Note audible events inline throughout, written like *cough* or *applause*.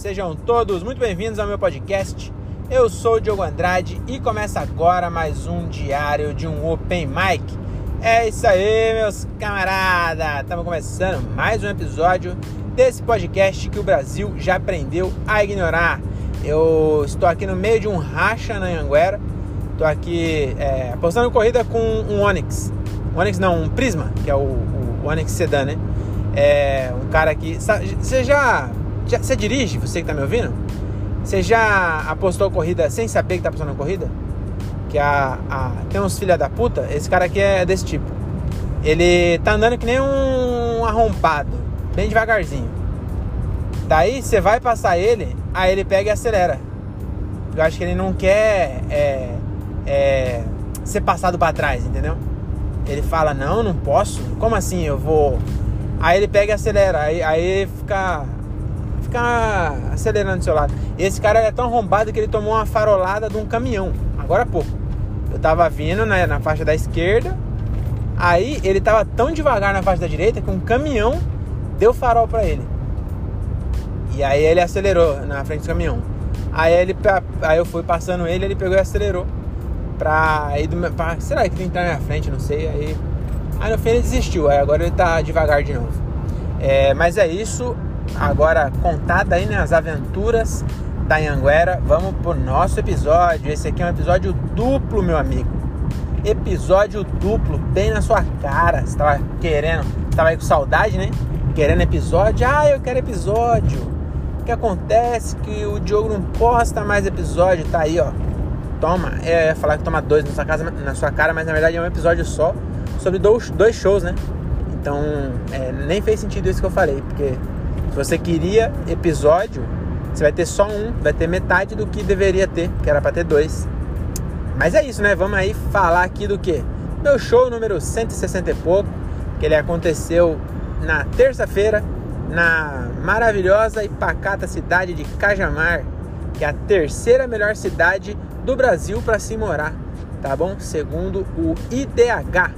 Sejam todos muito bem-vindos ao meu podcast. Eu sou o Diogo Andrade e começa agora mais um diário de um Open Mic. É isso aí, meus camaradas! Estamos começando mais um episódio desse podcast que o Brasil já aprendeu a ignorar. Eu estou aqui no meio de um racha na Anguera. Estou aqui é, apostando corrida com um Onix. Um Onix não, um Prisma, que é o, o Onix Sedan, né? É um cara que... Você já já, você dirige, você que tá me ouvindo? Você já apostou corrida sem saber que tá apostando corrida? Que a, a, tem uns filha da puta, esse cara aqui é desse tipo. Ele tá andando que nem um arrombado, bem devagarzinho. Daí você vai passar ele, aí ele pega e acelera. Eu acho que ele não quer é, é, ser passado para trás, entendeu? Ele fala, não, não posso. Como assim eu vou. Aí ele pega e acelera. Aí, aí fica ficar acelerando do seu lado. Esse cara é tão arrombado que ele tomou uma farolada de um caminhão, agora há pouco. Eu tava vindo né, na faixa da esquerda, aí ele tava tão devagar na faixa da direita que um caminhão deu farol para ele. E aí ele acelerou na frente do caminhão. Aí, ele, aí eu fui passando ele, ele pegou e acelerou. Pra ir do meu. Pra, será que tem que entrar na minha frente? Não sei. Aí, aí no fim ele desistiu. Aí agora ele tá devagar de novo. É, mas é isso agora contada aí né, aventuras da Anguera, vamos pro nosso episódio. Esse aqui é um episódio duplo, meu amigo. Episódio duplo, bem na sua cara. Você tava querendo, tava aí com saudade, né? Querendo episódio? Ah, eu quero episódio. O que acontece que o Diogo não posta mais episódio, tá aí, ó. Toma, é, falar que toma dois na sua, casa, na sua cara, mas na verdade é um episódio só sobre dois, dois shows, né? Então, é, nem fez sentido isso que eu falei, porque se você queria episódio, você vai ter só um, vai ter metade do que deveria ter, que era para ter dois. Mas é isso, né? Vamos aí falar aqui do que? Meu show número 160 e pouco, que ele aconteceu na terça-feira, na maravilhosa e pacata cidade de Cajamar, que é a terceira melhor cidade do Brasil para se morar, tá bom? Segundo o IDH,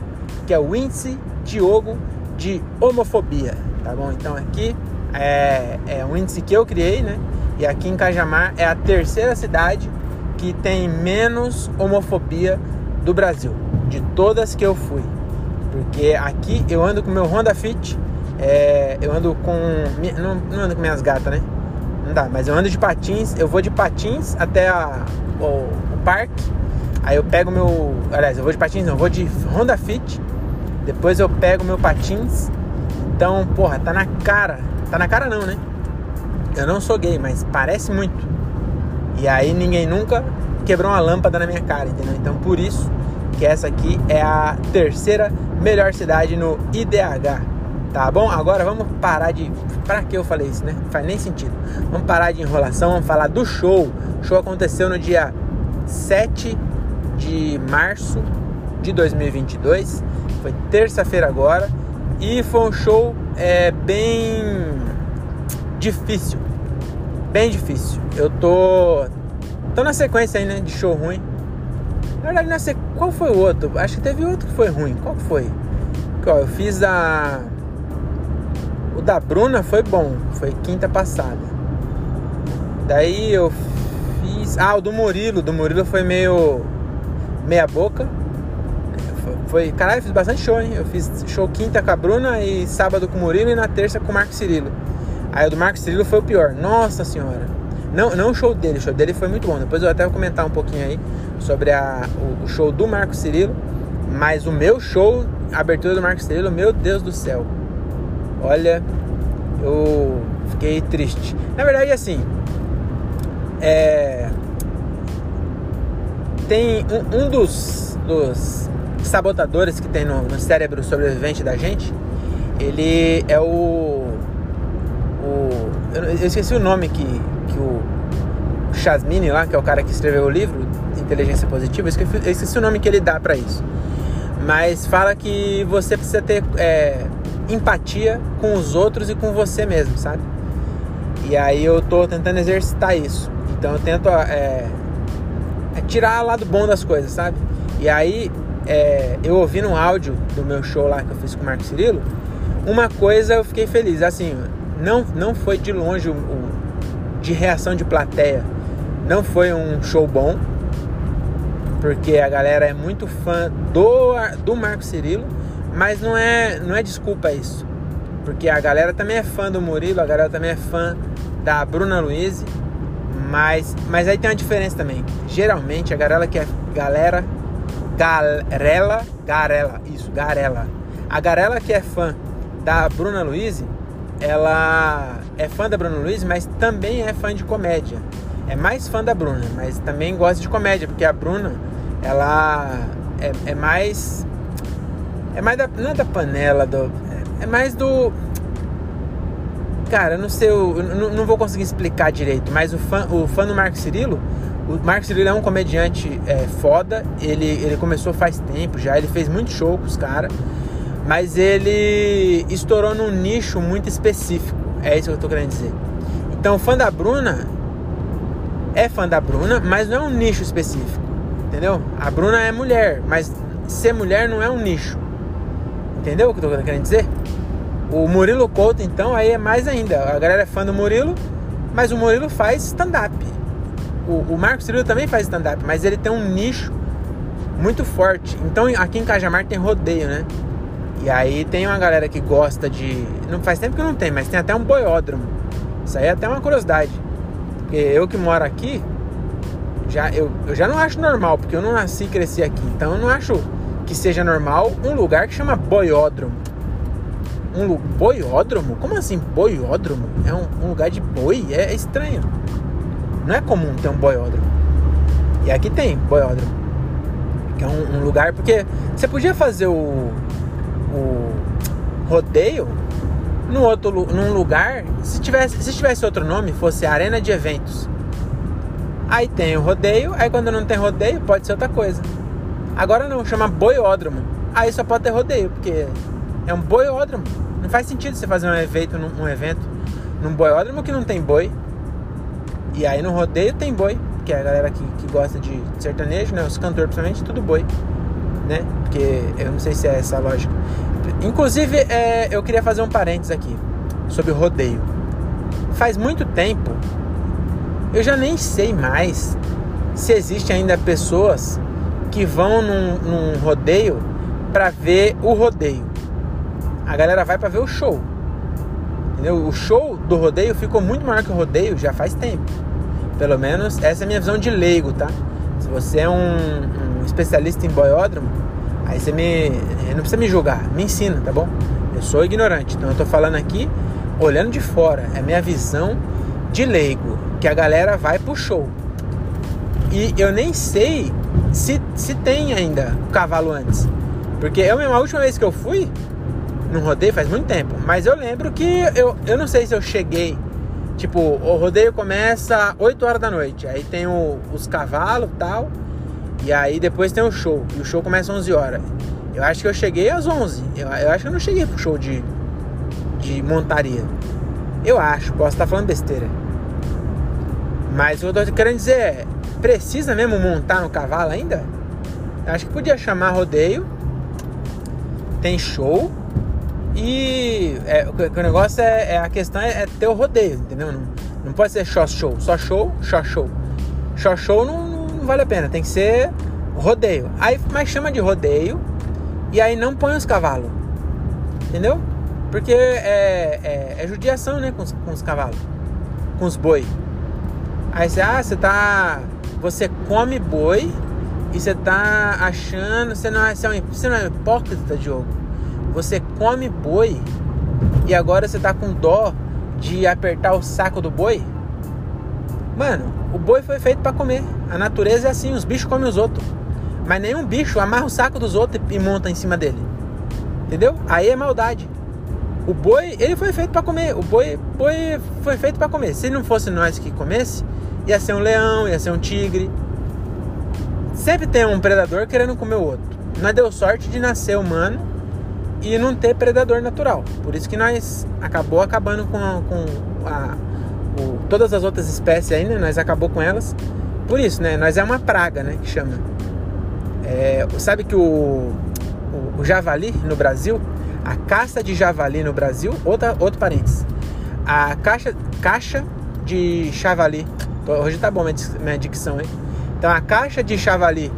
que é o Índice Diogo de Homofobia, tá bom? Então aqui é, é um índice que eu criei, né? E aqui em Cajamar é a terceira cidade que tem menos homofobia do Brasil, de todas que eu fui. Porque aqui eu ando com meu Honda Fit, é, eu ando com. Não, não, ando com minhas gatas, né? Não dá, mas eu ando de patins, eu vou de patins até a, o, o parque. Aí eu pego meu. Aliás, eu vou de patins, não, eu vou de Honda Fit. Depois eu pego meu patins. Então, porra, tá na cara Tá na cara não, né? Eu não sou gay, mas parece muito. E aí ninguém nunca quebrou uma lâmpada na minha cara, entendeu? Então por isso que essa aqui é a terceira melhor cidade no IDH. Tá bom? Agora vamos parar de. Pra que eu falei isso, né? Não faz nem sentido. Vamos parar de enrolação, vamos falar do show. O show aconteceu no dia 7 de março de 2022. Foi terça-feira agora. E foi um show é, bem difícil. Bem difícil. Eu tô. tô na sequência aí, né? De show ruim. Na verdade, na sequ... qual foi o outro? Acho que teve outro que foi ruim. Qual que foi? Ó, eu fiz a. O da Bruna foi bom. Foi quinta passada. Daí eu fiz. Ah, o do Murilo. Do Murilo foi meio. meia boca. Foi. Caralho, eu fiz bastante show, hein? Eu fiz show quinta com a Bruna e sábado com o Murilo e na terça com o Marco Cirilo. Aí o do Marcos Trillo foi o pior. Nossa senhora. Não, não o show dele, o show dele foi muito bom. Depois eu até vou comentar um pouquinho aí sobre a, o, o show do Marcos Cirilo. Mas o meu show, a abertura do Marcos Cirilo, meu Deus do céu. Olha, eu fiquei triste. Na verdade, assim, é, tem um, um dos, dos, sabotadores que tem no, no cérebro sobrevivente da gente. Ele é o eu, eu esqueci o nome que, que o Chasmini lá, que é o cara que escreveu o livro Inteligência Positiva, eu esqueci, eu esqueci o nome que ele dá para isso. Mas fala que você precisa ter é, empatia com os outros e com você mesmo, sabe? E aí eu tô tentando exercitar isso. Então eu tento é, é tirar o lado bom das coisas, sabe? E aí é, eu ouvi no áudio do meu show lá que eu fiz com o Marco Cirilo, uma coisa eu fiquei feliz, assim, não, não foi de longe o, o, de reação de plateia, não foi um show bom, porque a galera é muito fã do, do Marco Cirilo, mas não é, não é desculpa isso, porque a galera também é fã do Murilo, a galera também é fã da Bruna Luiz, mas, mas aí tem uma diferença também. Geralmente a galera que é galera Garela, Garela, isso, Garela. A Garela que é fã da Bruna Luiz, ela é fã da Bruna Luiz, mas também é fã de comédia. É mais fã da Bruna, mas também gosta de comédia, porque a Bruna, ela é, é mais. É mais da. Não é da panela, do, é mais do. Cara, eu não sei, eu não, não vou conseguir explicar direito, mas o fã, o fã do Marco Cirilo o Marcos Cirilo é um comediante é, foda. Ele, ele começou faz tempo já. Ele fez muito show com os caras. Mas ele estourou num nicho muito específico. É isso que eu tô querendo dizer. Então, fã da Bruna é fã da Bruna, mas não é um nicho específico. Entendeu? A Bruna é mulher, mas ser mulher não é um nicho. Entendeu o que eu tô querendo dizer? O Murilo Couto, então, aí é mais ainda. A galera é fã do Murilo, mas o Murilo faz stand-up o, o Marcos Cirilo também faz stand-up, mas ele tem um nicho muito forte. Então aqui em Cajamar tem rodeio, né? E aí tem uma galera que gosta de. Não faz tempo que não tem, mas tem até um boiódromo. Isso aí é até uma curiosidade. Porque eu que moro aqui, já, eu, eu já não acho normal, porque eu não nasci e cresci aqui. Então eu não acho que seja normal um lugar que chama boiódromo. Um boiódromo? Como assim boiódromo? É um, um lugar de boi? É, é estranho. Não é comum ter um boiódromo. E aqui tem boiódromo. Que é um, um lugar. Porque você podia fazer o, o rodeio num, outro, num lugar. Se tivesse, se tivesse outro nome, fosse arena de eventos. Aí tem o rodeio, aí quando não tem rodeio, pode ser outra coisa. Agora não, chama boiódromo. Aí só pode ter rodeio, porque é um boiódromo. Não faz sentido você fazer um evento, um evento num boiódromo que não tem boi. E aí no rodeio tem boi, que é a galera que, que gosta de sertanejo, né? Os cantores principalmente, tudo boi, né? Porque eu não sei se é essa a lógica. Inclusive, é, eu queria fazer um parênteses aqui sobre rodeio. Faz muito tempo, eu já nem sei mais se existe ainda pessoas que vão num, num rodeio para ver o rodeio. A galera vai para ver o show. Entendeu? O show do rodeio ficou muito maior que o rodeio já faz tempo. Pelo menos essa é a minha visão de leigo, tá? Se você é um, um especialista em boiódromo, aí você me. Não precisa me julgar, me ensina, tá bom? Eu sou ignorante, então eu tô falando aqui olhando de fora. É minha visão de leigo, que a galera vai pro show. E eu nem sei se, se tem ainda cavalo antes. Porque eu mesmo, a última vez que eu fui, não rodeio faz muito tempo, mas eu lembro que eu, eu não sei se eu cheguei. Tipo, o rodeio começa 8 horas da noite, aí tem o, os cavalos e tal, e aí depois tem o show, e o show começa às 11 horas. Eu acho que eu cheguei às 11, eu, eu acho que eu não cheguei pro show de, de montaria. Eu acho, posso estar falando besteira. Mas o que eu tô querendo dizer é, precisa mesmo montar no cavalo ainda? Eu acho que podia chamar rodeio, tem show, e é, o, o, negócio é, é, a questão é, é, ter o rodeio, entendeu? Não, não pode ser só show, só show, só show. Só show não, não, vale a pena, tem que ser rodeio. Aí, mas chama de rodeio e aí não põe os cavalos, entendeu? Porque é, é, é judiação, né, com os, com os cavalos, com os boi. Aí você, ah, você tá. Você come boi e você tá achando. Você não é, você é um, você não é hipócrita, Diogo você come boi e agora você tá com dó de apertar o saco do boi? Mano, o boi foi feito para comer. A natureza é assim, os bichos comem os outros. Mas nenhum bicho amarra o saco dos outros e monta em cima dele. Entendeu? Aí é maldade. O boi, ele foi feito para comer. O boi, boi foi feito para comer. Se não fosse nós que comesse, ia ser um leão, ia ser um tigre. Sempre tem um predador querendo comer o outro. Nós deu sorte de nascer humano e não ter predador natural. Por isso que nós acabou acabando com, a, com a, o, todas as outras espécies aí, né? Nós acabou com elas. Por isso, né? Nós é uma praga, né? Que chama. É, sabe que o, o, o, javali no Brasil, a caça de javali no Brasil, outra, outro parênteses. A caixa, caixa de chavali. Hoje tá bom minha dicção, hein? Então a caixa de chavali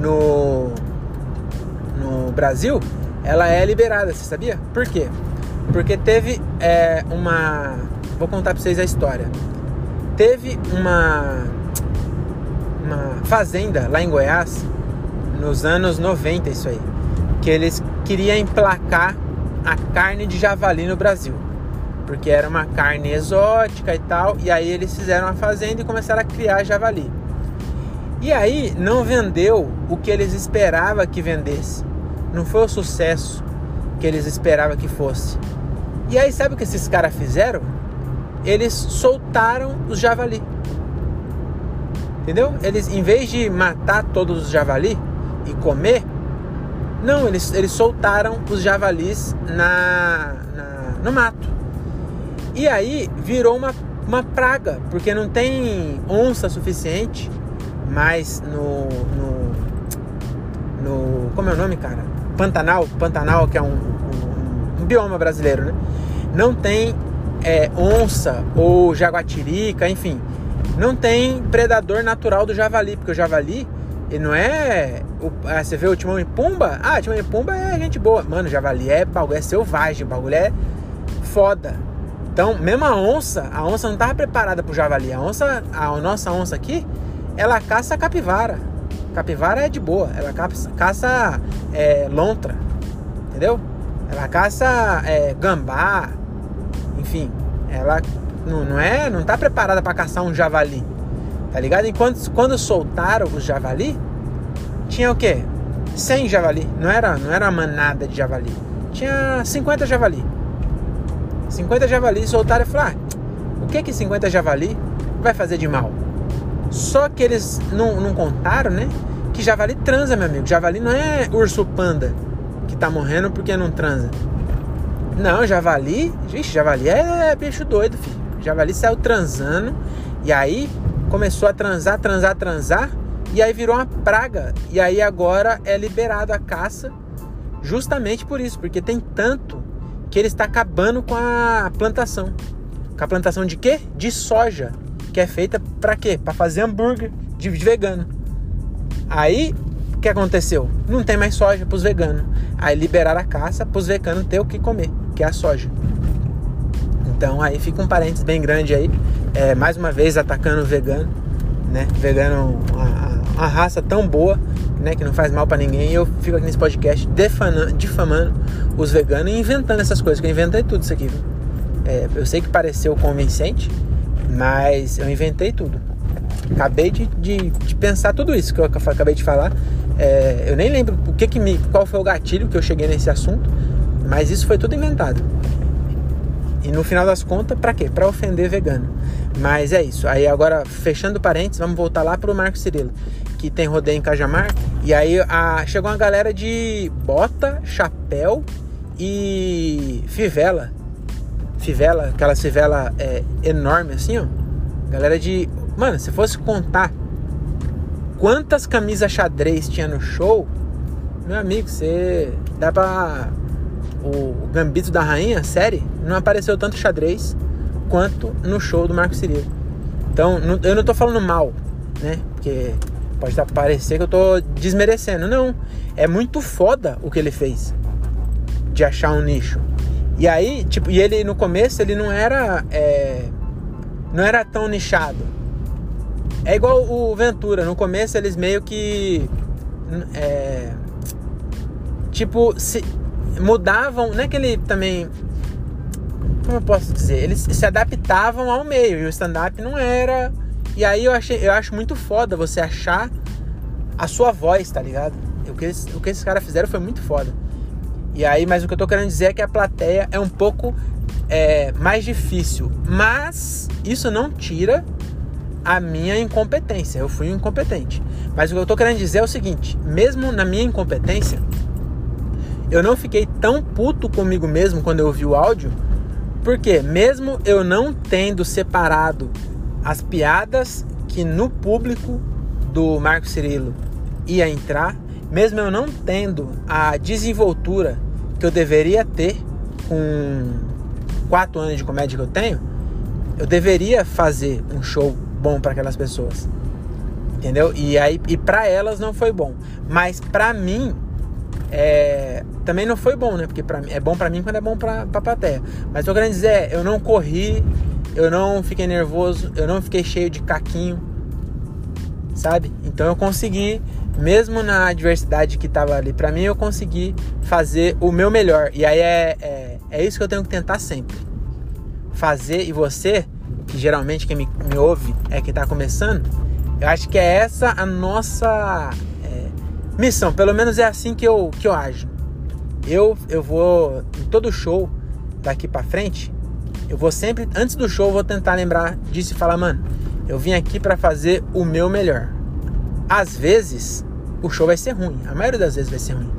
no, no Brasil, ela é liberada, você sabia? Por quê? Porque teve é, uma. Vou contar pra vocês a história. Teve uma, uma fazenda lá em Goiás, nos anos 90, isso aí, que eles queriam emplacar a carne de javali no Brasil. Porque era uma carne exótica e tal, e aí eles fizeram a fazenda e começaram a criar javali. E aí não vendeu o que eles esperavam que vendesse. Não foi o sucesso que eles esperavam que fosse. E aí sabe o que esses caras fizeram? Eles soltaram os javali. Entendeu? Eles, em vez de matar todos os javali e comer, não, eles, eles soltaram os javalis na, na, no mato. E aí virou uma, uma praga, porque não tem onça suficiente mais no, no, no. Como é o nome, cara? Pantanal. Pantanal, que é um, um, um bioma brasileiro, né? Não tem é, onça ou jaguatirica, enfim. Não tem predador natural do javali, porque o javali ele não é. O, ah, você vê o Timão e Pumba? Ah, Timão e Pumba é gente boa. Mano, javali é bagulho, é selvagem, bagulho é foda. Então, mesmo a onça, a onça não estava preparada pro javali. A onça, a nossa onça aqui, ela caça capivara. Capivara é de boa, ela caça, caça é, lontra, entendeu? Ela caça é, gambá, enfim, ela não, não é, não tá preparada para caçar um javali. Tá ligado? Enquanto quando soltaram os javali, tinha o quê? 100 javali. Não era, não era uma manada de javali. Tinha 50 javali. 50 javali soltaram e falaram: ah, o que que 50 javali vai fazer de mal? Só que eles não, não contaram, né? Que javali transa, meu amigo. Javali não é urso panda que tá morrendo porque não transa. Não, javali, gente, javali é bicho doido, filho. Javali saiu transando e aí começou a transar, transar, transar, e aí virou uma praga. E aí agora é liberado a caça justamente por isso, porque tem tanto que ele está acabando com a plantação. Com a plantação de quê? De soja, que é feita para quê? Para fazer hambúrguer de vegano. Aí o que aconteceu? Não tem mais soja para os veganos. Aí liberaram a caça para os veganos ter o que comer, que é a soja. Então aí fica um parênteses bem grande aí, é, mais uma vez atacando o vegano, né? Vegano, uma, uma raça tão boa, né? Que não faz mal para ninguém. E eu fico aqui nesse podcast defamando, difamando os veganos e inventando essas coisas, que eu inventei tudo isso aqui. É, eu sei que pareceu convincente, mas eu inventei tudo. Acabei de, de, de pensar tudo isso que eu acabei de falar. É, eu nem lembro o que, que me, qual foi o gatilho que eu cheguei nesse assunto, mas isso foi tudo inventado. E no final das contas, para quê? Para ofender vegano. Mas é isso. Aí agora, fechando parênteses, vamos voltar lá pro Marco Cirilo, que tem rodeio em Cajamar. E aí a, chegou uma galera de bota, chapéu e fivela. Fivela, aquela fivela é, enorme assim, ó. Galera de. Mano, se fosse contar quantas camisas xadrez tinha no show, meu amigo, você dá pra o Gambito da Rainha, série, não apareceu tanto xadrez quanto no show do Marco Cirilo. Então, eu não tô falando mal, né? Porque pode parecer que eu tô desmerecendo. Não, é muito foda o que ele fez de achar um nicho. E aí, tipo, e ele no começo ele não era é, não era tão nichado. É igual o Ventura, no começo eles meio que é, tipo, se, mudavam, não é que ele também. Como eu posso dizer? Eles se adaptavam ao meio e o stand-up não era. E aí eu, achei, eu acho muito foda você achar a sua voz, tá ligado? O que, o que esses caras fizeram foi muito foda. E aí, mas o que eu tô querendo dizer é que a plateia é um pouco é, mais difícil. Mas isso não tira a minha incompetência. Eu fui incompetente. Mas o que eu tô querendo dizer é o seguinte: mesmo na minha incompetência, eu não fiquei tão puto comigo mesmo quando eu ouvi o áudio, porque mesmo eu não tendo separado as piadas que no público do Marco Cirilo ia entrar, mesmo eu não tendo a desenvoltura que eu deveria ter com quatro anos de comédia que eu tenho, eu deveria fazer um show bom para aquelas pessoas. Entendeu? E aí e para elas não foi bom, mas para mim é, também não foi bom, né? Porque pra, é bom para mim quando é bom pra, pra plateia. Mas eu querendo dizer é, eu não corri, eu não fiquei nervoso, eu não fiquei cheio de caquinho, sabe? Então eu consegui, mesmo na adversidade que tava ali para mim, eu consegui fazer o meu melhor. E aí é, é, é, isso que eu tenho que tentar sempre. Fazer, e você, que geralmente quem me, me ouve é quem tá começando, eu acho que é essa a nossa Missão, pelo menos é assim que eu, que eu ajo. Eu, eu vou, em todo show daqui para frente, eu vou sempre, antes do show, eu vou tentar lembrar disso e falar, mano, eu vim aqui para fazer o meu melhor. Às vezes, o show vai ser ruim, a maioria das vezes vai ser ruim.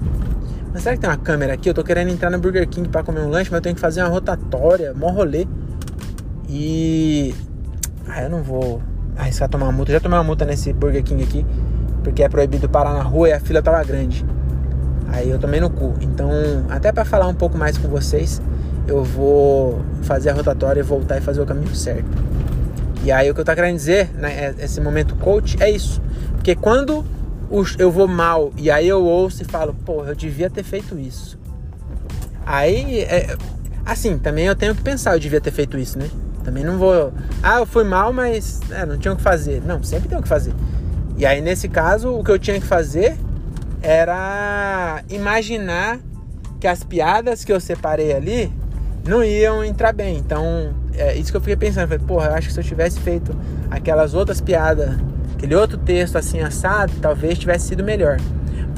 Mas será que tem uma câmera aqui? Eu tô querendo entrar no Burger King para comer um lanche, mas eu tenho que fazer uma rotatória, mó rolê. E. Ah, eu não vou arriscar tomar uma multa. Eu já tomei uma multa nesse Burger King aqui porque é proibido parar na rua e a fila tava grande. Aí eu tomei no cu. Então, até para falar um pouco mais com vocês, eu vou fazer a rotatória e voltar e fazer o caminho certo. E aí o que eu tô querendo dizer, né, é, esse momento coach, é isso. Porque quando eu vou mal e aí eu ouço e falo, porra, eu devia ter feito isso. Aí, é, assim, também eu tenho que pensar, eu devia ter feito isso, né? Também não vou. Ah, eu fui mal, mas é, não tinha o que fazer. Não, sempre tem o que fazer. E aí, nesse caso, o que eu tinha que fazer era imaginar que as piadas que eu separei ali não iam entrar bem. Então, é isso que eu fiquei pensando. Falei, porra, eu acho que se eu tivesse feito aquelas outras piadas, aquele outro texto assim assado, talvez tivesse sido melhor.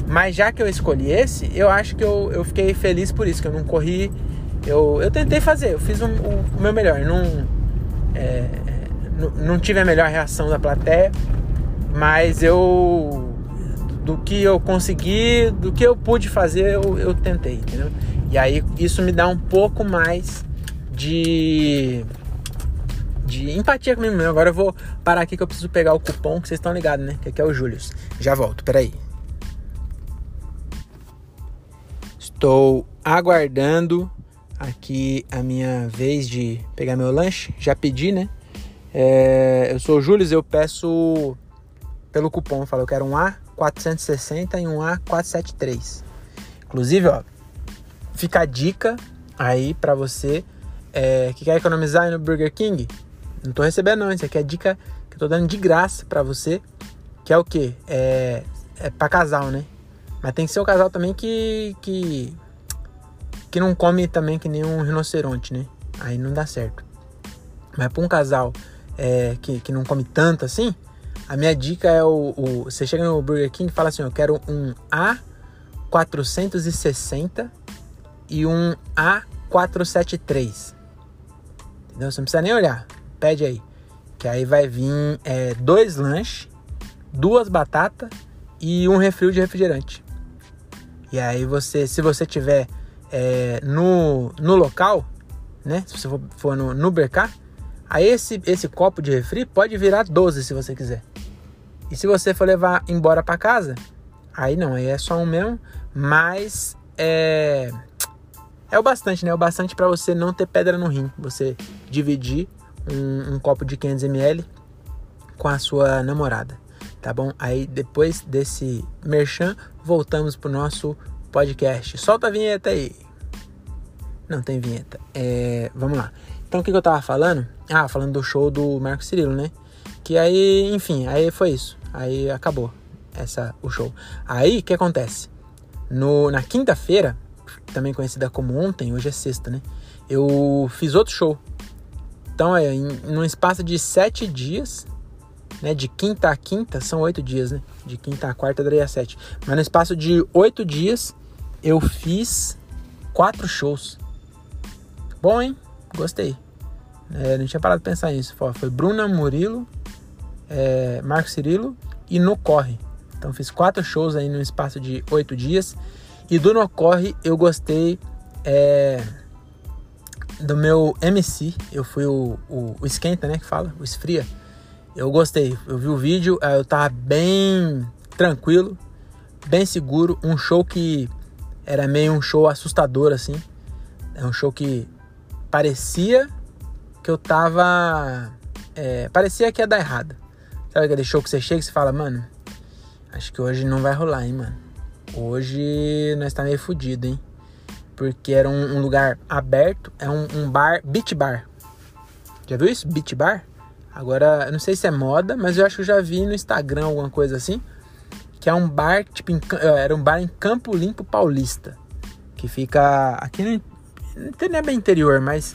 Mas já que eu escolhi esse, eu acho que eu, eu fiquei feliz por isso, que eu não corri. Eu, eu tentei fazer, eu fiz um, o, o, meu melhor. Não, é, não, não tive a melhor reação da plateia, mas eu. Do que eu consegui, do que eu pude fazer, eu, eu tentei, entendeu? E aí isso me dá um pouco mais de. de empatia comigo mesmo. Agora eu vou parar aqui que eu preciso pegar o cupom que vocês estão ligados, né? Que aqui é o Júlio. Já volto, peraí. Estou aguardando aqui a minha vez de pegar meu lanche. Já pedi, né? É, eu sou o Júlio, eu peço pelo cupom. Falou que era um A460 e um A473. Inclusive, ó, fica a dica aí para você é, que quer economizar no Burger King. Não tô recebendo não, isso aqui é dica que eu tô dando de graça para você. Que é o que? É, é para casal, né? Mas tem que ser um casal também que, que, que não come também que nem um rinoceronte, né? Aí não dá certo. Mas para um casal é, que, que não come tanto assim, a minha dica é o, o, Você chega no Burger King e fala assim: eu quero um A460 e um A473. Entendeu? Você não precisa nem olhar. Pede aí. Que aí vai vir é, dois lanches, duas batatas e um refil de refrigerante. E aí você, se você tiver é, no, no local, né? Se você for, for no, no BK, aí esse, esse copo de refri pode virar 12 se você quiser. E se você for levar embora para casa, aí não, aí é só um mesmo, mas é é o bastante, né? O bastante para você não ter pedra no rim. Você dividir um, um copo de 500 ml com a sua namorada, tá bom? Aí depois desse merchan, voltamos pro nosso podcast. Solta a vinheta aí. Não tem vinheta. É, vamos lá. Então o que, que eu tava falando? Ah, falando do show do Marco Cirilo, né? Que aí, enfim, aí foi isso. Aí acabou essa o show. Aí o que acontece? No, na quinta-feira, também conhecida como ontem, hoje é sexta, né? Eu fiz outro show. Então, é, em, num espaço de sete dias, né? De quinta a quinta, são oito dias, né? De quinta a quarta daria sete. Mas no espaço de oito dias, eu fiz quatro shows. Bom, hein? Gostei. É, não tinha parado de pensar nisso. Foi Bruna Murilo, é, Marco Cirilo e No Corre. Então fiz quatro shows aí no espaço de oito dias. E do No Corre eu gostei é, do meu MC. Eu fui o, o, o, esquenta, né? Que fala, o esfria. Eu gostei. Eu vi o vídeo, eu tava bem tranquilo, bem seguro. Um show que era meio um show assustador assim. É um show que parecia que eu tava. É, parecia que ia dar errado. Sabe aquele show que você chega e você fala, mano, acho que hoje não vai rolar, hein, mano. Hoje nós tá meio fudido, hein? Porque era um, um lugar aberto, é um, um, bar, beach bar. Já viu isso? Beach bar? Agora, eu não sei se é moda, mas eu acho que eu já vi no Instagram alguma coisa assim. Que é um bar, tipo, em, era um bar em Campo Limpo Paulista. Que fica aqui no. Não é bem interior, mas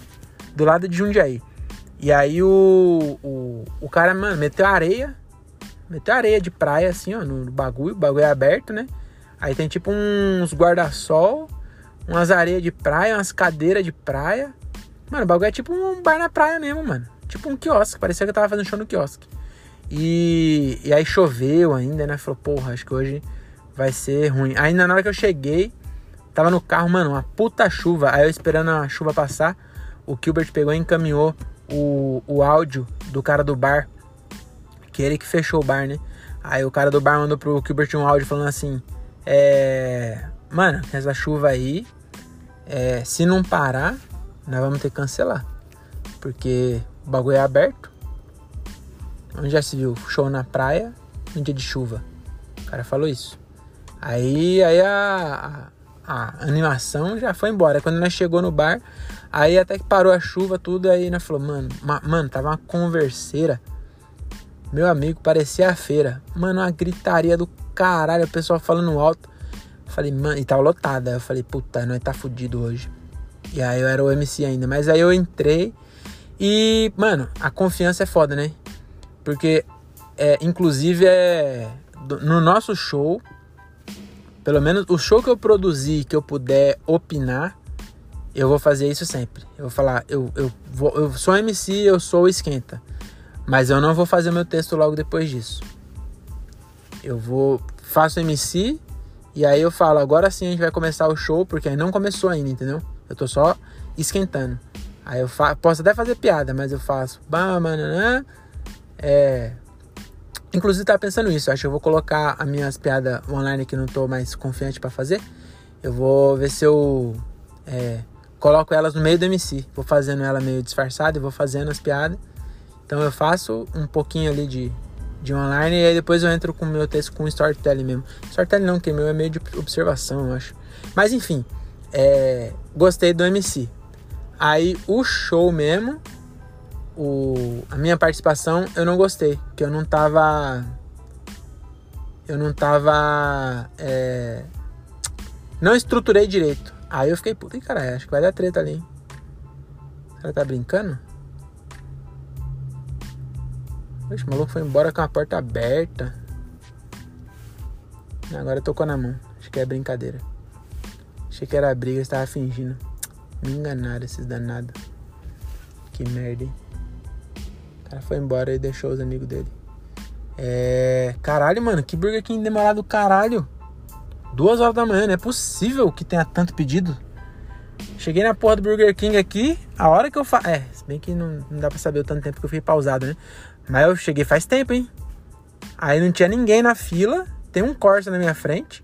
do lado de Jundiaí. E aí o, o, o cara, mano, meteu areia. Meteu areia de praia, assim, ó, no bagulho. O bagulho é aberto, né? Aí tem tipo uns guarda-sol, umas areias de praia, umas cadeiras de praia. Mano, o bagulho é tipo um bar na praia mesmo, mano. Tipo um quiosque. Parecia que eu tava fazendo show no quiosque. E, e aí choveu ainda, né? Falou, porra, acho que hoje vai ser ruim. Aí na hora que eu cheguei, tava no carro, mano, uma puta chuva. Aí eu esperando a chuva passar, o Gilbert pegou e encaminhou o, o áudio do cara do bar. Que ele que fechou o bar, né? Aí o cara do bar mandou pro Gilbert um áudio falando assim: É. Mano, essa chuva aí, é, se não parar, nós vamos ter que cancelar. Porque o bagulho é aberto. Onde já se viu? Show na praia, no dia de chuva. O cara falou isso. Aí, aí a, a, a animação já foi embora. Quando nós chegou no bar, Aí até que parou a chuva, tudo, aí nós falou, mano, ma, mano, tava uma converseira. Meu amigo, parecia a feira. Mano, uma gritaria do caralho, o pessoal falando alto. falei, mano, e tava lotada. Eu falei, puta, nós tá fudido hoje. E aí eu era o MC ainda. Mas aí eu entrei e, mano, a confiança é foda, né? Porque, é, inclusive, é. No nosso show, pelo menos o show que eu produzi, que eu puder opinar, eu vou fazer isso sempre. Eu vou falar, eu, eu, vou, eu sou MC, eu sou esquenta. Mas eu não vou fazer meu texto logo depois disso. Eu vou, faço MC e aí eu falo, agora sim a gente vai começar o show, porque aí não começou ainda, entendeu? Eu tô só esquentando. Aí eu fa posso até fazer piada, mas eu faço. Bamanã, é. Inclusive tava pensando isso, acho que eu vou colocar as minhas piadas online que não tô mais confiante para fazer. Eu vou ver se eu é, coloco elas no meio do MC. Vou fazendo ela meio disfarçada e vou fazendo as piadas. Então eu faço um pouquinho ali de, de online e aí depois eu entro com o meu texto com storytelling mesmo. Storytelling não, que meu é meio de observação, eu acho. Mas enfim, é, gostei do MC. Aí o show mesmo, o, a minha participação, eu não gostei, porque eu não tava. Eu não tava. É, não estruturei direito. Aí eu fiquei, puta, caralho, acho que vai dar treta ali, hein? Ela tá brincando? Oxe, o maluco foi embora com a porta aberta. Agora tocou na mão. Acho que é brincadeira. Achei que era briga, estava fingindo. Me enganaram esses danados. Que merda, hein? O cara foi embora e deixou os amigos dele. É. Caralho, mano, que Burger King demorado caralho. Duas horas da manhã, não é possível que tenha tanto pedido. Cheguei na porta do Burger King aqui, a hora que eu faço. É, se bem que não, não dá pra saber o tanto tempo que eu fiquei pausado, né? Mas eu cheguei faz tempo, hein? Aí não tinha ninguém na fila, tem um Corsa na minha frente.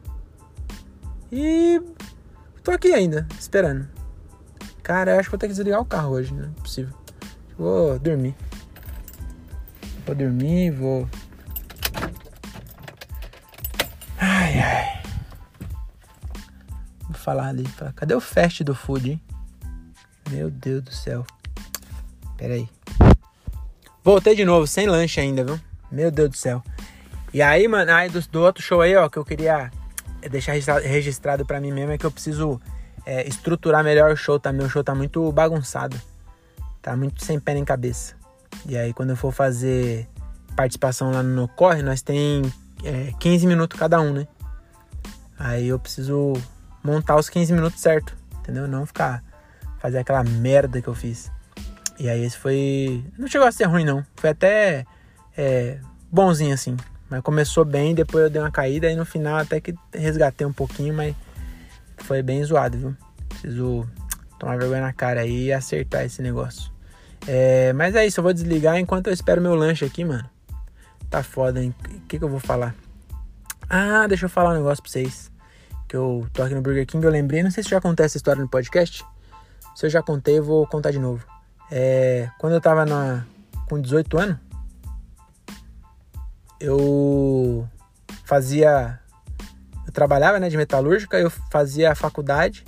E tô aqui ainda, esperando. Cara, eu acho que vou ter que desligar o carro hoje, não é possível. Vou dormir. Vou dormir, vou. Ai, ai falar ali. Falar, Cadê o fast do food, hein? Meu Deus do céu. Pera aí. Voltei de novo, sem lanche ainda, viu? Meu Deus do céu. E aí, mano, aí do, do outro show aí, ó, que eu queria deixar registrado para mim mesmo é que eu preciso é, estruturar melhor o show também. O show tá muito bagunçado. Tá muito sem pé nem cabeça. E aí, quando eu for fazer participação lá no Corre, nós tem é, 15 minutos cada um, né? Aí eu preciso montar os 15 minutos certo, entendeu? Não ficar fazer aquela merda que eu fiz. E aí esse foi. Não chegou a ser ruim, não. Foi até é, bonzinho assim. Mas começou bem, depois eu dei uma caída e no final até que resgatei um pouquinho, mas foi bem zoado, viu? Preciso tomar vergonha na cara aí e acertar esse negócio. É, mas é isso, eu vou desligar enquanto eu espero meu lanche aqui, mano. Tá foda, hein? O que, que eu vou falar? Ah, deixa eu falar um negócio pra vocês que eu tô aqui no Burger King, eu lembrei, não sei se já contei essa história no podcast. Se eu já contei, eu vou contar de novo. É, quando eu tava na, com 18 anos, eu fazia. Eu trabalhava né, de metalúrgica, eu fazia faculdade,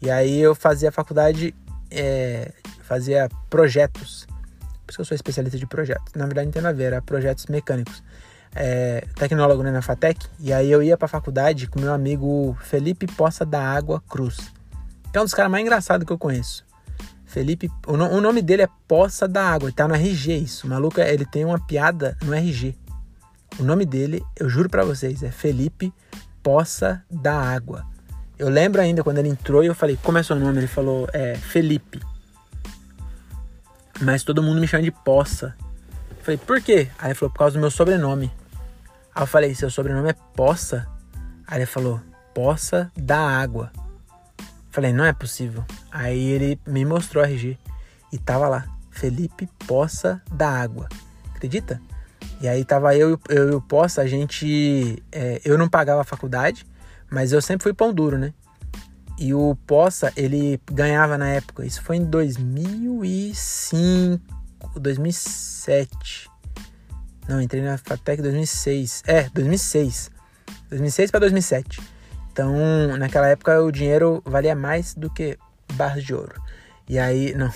e aí eu fazia faculdade, é, fazia projetos. Por isso que eu sou especialista de projetos. Na verdade, não tem nada a ver, era projetos mecânicos. É, tecnólogo né, na FATEC, e aí eu ia pra faculdade com meu amigo Felipe Poça da Água Cruz, que é um dos caras mais engraçados que eu conheço. Felipe, o, no, o, nome dele é Poça da Água, tá no RG isso. O maluco, ele tem uma piada no RG. O nome dele, eu juro para vocês, é Felipe Poça da Água. Eu lembro ainda quando ele entrou e eu falei, como é seu nome? Ele falou, é Felipe. Mas todo mundo me chama de Poça. Eu falei, por quê? Aí ele falou, por causa do meu sobrenome. Aí eu falei, seu sobrenome é Poça? Aí ele falou, Poça da Água. Falei, não é possível. Aí ele me mostrou a RG e tava lá, Felipe Poça da Água. Acredita? E aí tava eu, eu e o Poça, a gente. É, eu não pagava a faculdade, mas eu sempre fui pão duro, né? E o Poça, ele ganhava na época, isso foi em 2005, 2007. Não, entrei na FATEC em 2006. É, 2006. 2006 para 2007. Então, naquela época o dinheiro valia mais do que barras de ouro. E aí, não.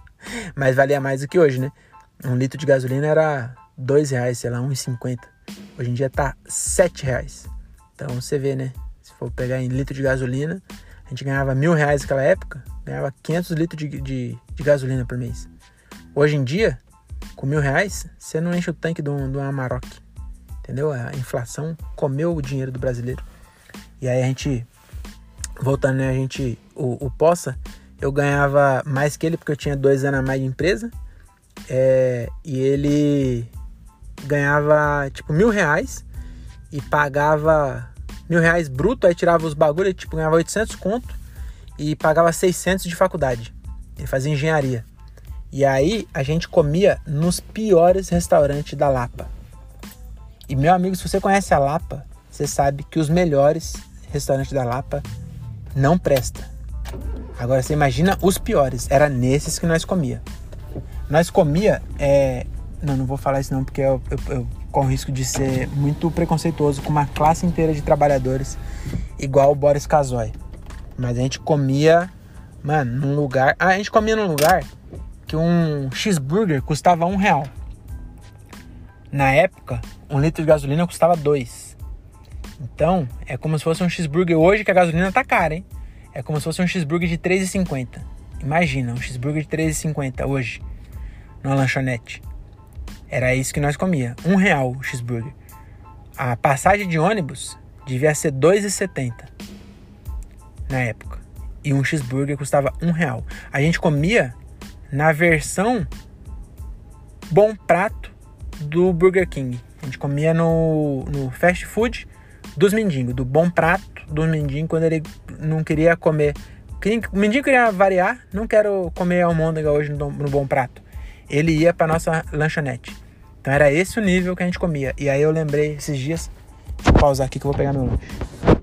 *laughs* Mas valia mais do que hoje, né? Um litro de gasolina era dois reais, sei lá, 1,50. Hoje em dia tá sete reais. Então você vê, né? Se for pegar em litro de gasolina, a gente ganhava mil reais naquela época, ganhava 500 litros de, de, de gasolina por mês. Hoje em dia, com mil reais, você não enche o tanque de, um, Amarok. Entendeu? A inflação comeu o dinheiro do brasileiro. E aí a gente, voltando, né? A gente, o, o Poça, eu ganhava mais que ele porque eu tinha dois anos a mais de empresa. É, e ele ganhava tipo mil reais e pagava mil reais bruto, aí tirava os bagulho, tipo, ganhava 800 conto e pagava 600 de faculdade. Ele fazia engenharia. E aí a gente comia nos piores restaurantes da Lapa. E meu amigo, se você conhece a Lapa, você sabe que os melhores restaurante da Lapa não presta. Agora você imagina os piores. Era nesses que nós comia. Nós comia. É... Não, não vou falar isso não, porque eu, eu, eu corro risco de ser muito preconceituoso com uma classe inteira de trabalhadores igual o Boris Casoy. Mas a gente comia, mano, num lugar. Ah, a gente comia num lugar que um cheeseburger custava um real. Na época, um litro de gasolina custava dois. Então, é como se fosse um cheeseburger hoje que a gasolina tá cara, hein? É como se fosse um cheeseburger de 3,50. Imagina, um cheeseburger de 3,50 hoje, numa lanchonete. Era isso que nós comia, um real o cheeseburger. A passagem de ônibus devia ser 2,70 na época. E um cheeseburger custava um real. A gente comia na versão bom prato do Burger King. A gente comia no, no fast food dos mendigos, do bom prato dos mendigos quando ele não queria comer. O mendigo queria variar, não quero comer almôndega hoje no, no bom prato. Ele ia para nossa lanchonete. Então era esse o nível que a gente comia. E aí eu lembrei esses dias, vou pausar aqui que eu vou pegar meu lanche.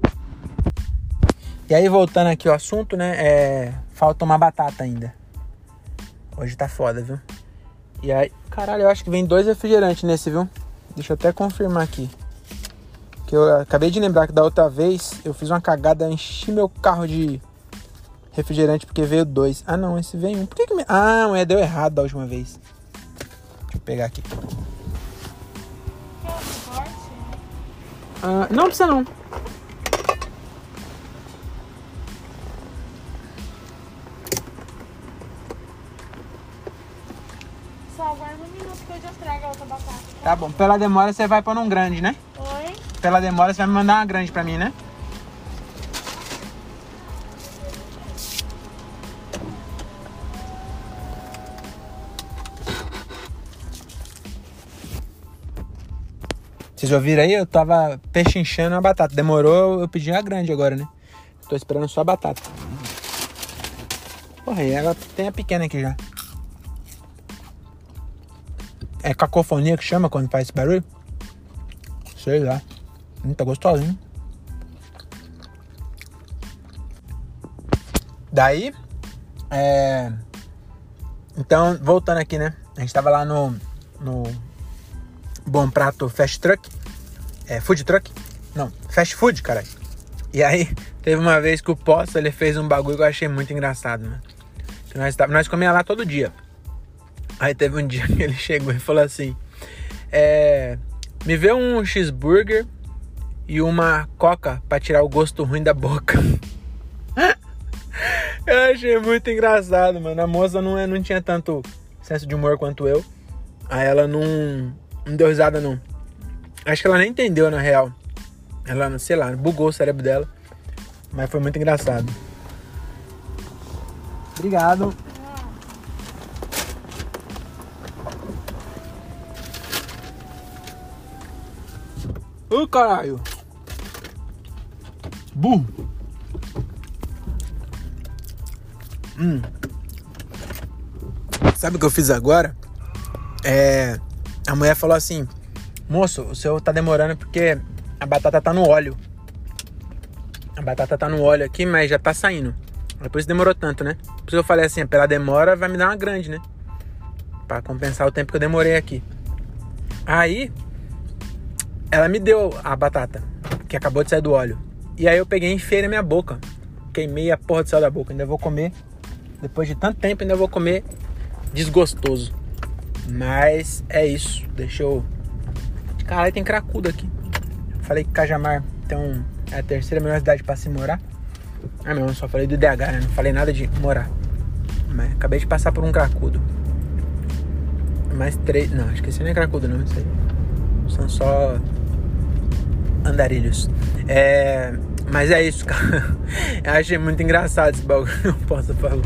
E aí voltando aqui ao assunto, né? É, falta uma batata ainda. Hoje tá foda, viu? E aí, caralho, eu acho que vem dois refrigerantes nesse, viu? Deixa eu até confirmar aqui. Que eu acabei de lembrar que da outra vez eu fiz uma cagada, enchi meu carro de refrigerante porque veio dois. Ah não, esse veio um. Por que, que me... Ah, é, deu errado da última vez. Deixa eu pegar aqui. Ah, não precisa não. Só aguarda um minuto que eu já trago a outra batata. Tá bom, pela demora você vai pôr num grande, né? Pela demora, você vai me mandar uma grande pra mim, né? Vocês ouviram aí? Eu tava pechinchando a batata. Demorou, eu pedi a grande agora, né? Tô esperando só a batata. Porra, e ela tem a pequena aqui já. É cacofonia que chama quando faz esse barulho? Sei lá. Hum, tá gostosinho. Daí, é... Então, voltando aqui, né? A gente tava lá no, no Bom Prato Fast Truck. É, Food Truck? Não, Fast Food, caralho. E aí, *laughs* teve uma vez que o Poço, ele fez um bagulho que eu achei muito engraçado, mano. Que nós, nós comia lá todo dia. Aí teve um *laughs* dia que ele chegou e falou assim: é, Me vê um cheeseburger e uma coca pra tirar o gosto ruim da boca. *laughs* eu achei muito engraçado, mano. A moça não, é, não tinha tanto senso de humor quanto eu. Aí ela não, não deu risada, não. Acho que ela nem entendeu, na real. Ela, sei lá, bugou o cérebro dela. Mas foi muito engraçado. Obrigado. Ô caralho! Burro! Hum. Sabe o que eu fiz agora? É. A mulher falou assim: Moço, o seu tá demorando porque a batata tá no óleo. A batata tá no óleo aqui, mas já tá saindo. É por isso demorou tanto, né? Por isso eu falei assim: pela demora vai me dar uma grande, né? Pra compensar o tempo que eu demorei aqui. Aí, ela me deu a batata, que acabou de sair do óleo. E aí eu peguei e enfiei na minha boca. Queimei a porra do céu da boca. Ainda vou comer. Depois de tanto tempo, ainda vou comer desgostoso. Mas é isso. Deixa eu. Caralho, tem cracudo aqui. Falei que Cajamar então, é a terceira melhor cidade para se morar. Ah, não, só falei do DH, né? Não falei nada de morar. Mas acabei de passar por um cracudo. Mais três. Não, acho que esse não é cracudo, não. Isso aí. São só andarilhos. É. Mas é isso, cara. *laughs* Eu achei muito engraçado esse bagulho. Não posso falar.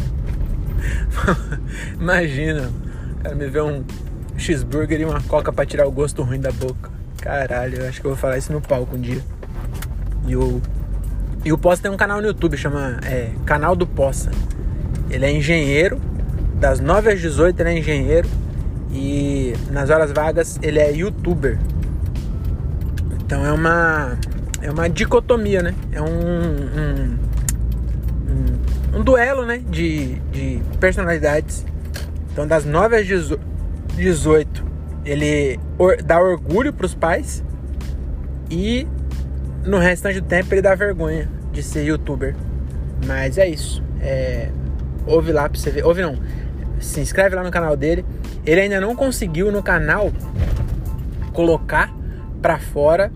Imagina, cara me ver um cheeseburger e uma coca pra tirar o gosto ruim da boca. Caralho, eu acho que eu vou falar isso no palco um dia. E o, e o Poça tem um canal no YouTube, chama é, Canal do Poça. Ele é engenheiro, das 9 às 18 ele é engenheiro e nas horas vagas ele é youtuber. Então é uma é uma dicotomia, né? É um, um, um, um duelo, né? De, de personalidades. Então das 9 às 18 ele dá orgulho para os pais e no restante do tempo ele dá vergonha de ser youtuber. Mas é isso. É, ouve lá pra você ver. Ouve não. Se inscreve lá no canal dele. Ele ainda não conseguiu no canal colocar para fora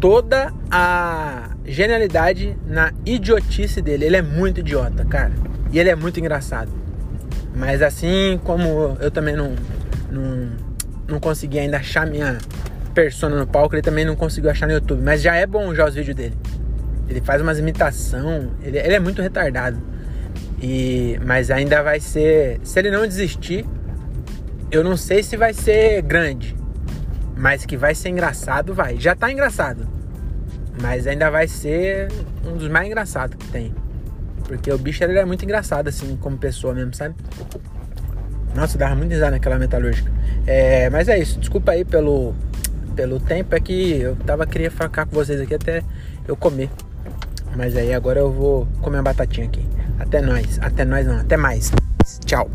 toda a genialidade na idiotice dele. Ele é muito idiota, cara. E ele é muito engraçado. Mas assim como eu também não, não, não consegui ainda achar minha persona no palco, ele também não conseguiu achar no YouTube. Mas já é bom já os vídeos dele. Ele faz umas imitação, ele, ele é muito retardado. E, mas ainda vai ser. Se ele não desistir, eu não sei se vai ser grande. Mas que vai ser engraçado, vai. Já tá engraçado. Mas ainda vai ser um dos mais engraçados que tem. Porque o bicho ele é muito engraçado, assim, como pessoa mesmo, sabe? Nossa, dava muito risada naquela metalúrgica. É, mas é isso. Desculpa aí pelo, pelo tempo. É que eu tava queria ficar com vocês aqui até eu comer. Mas aí agora eu vou comer uma batatinha aqui. Até nós. Até nós não. Até mais. Tchau.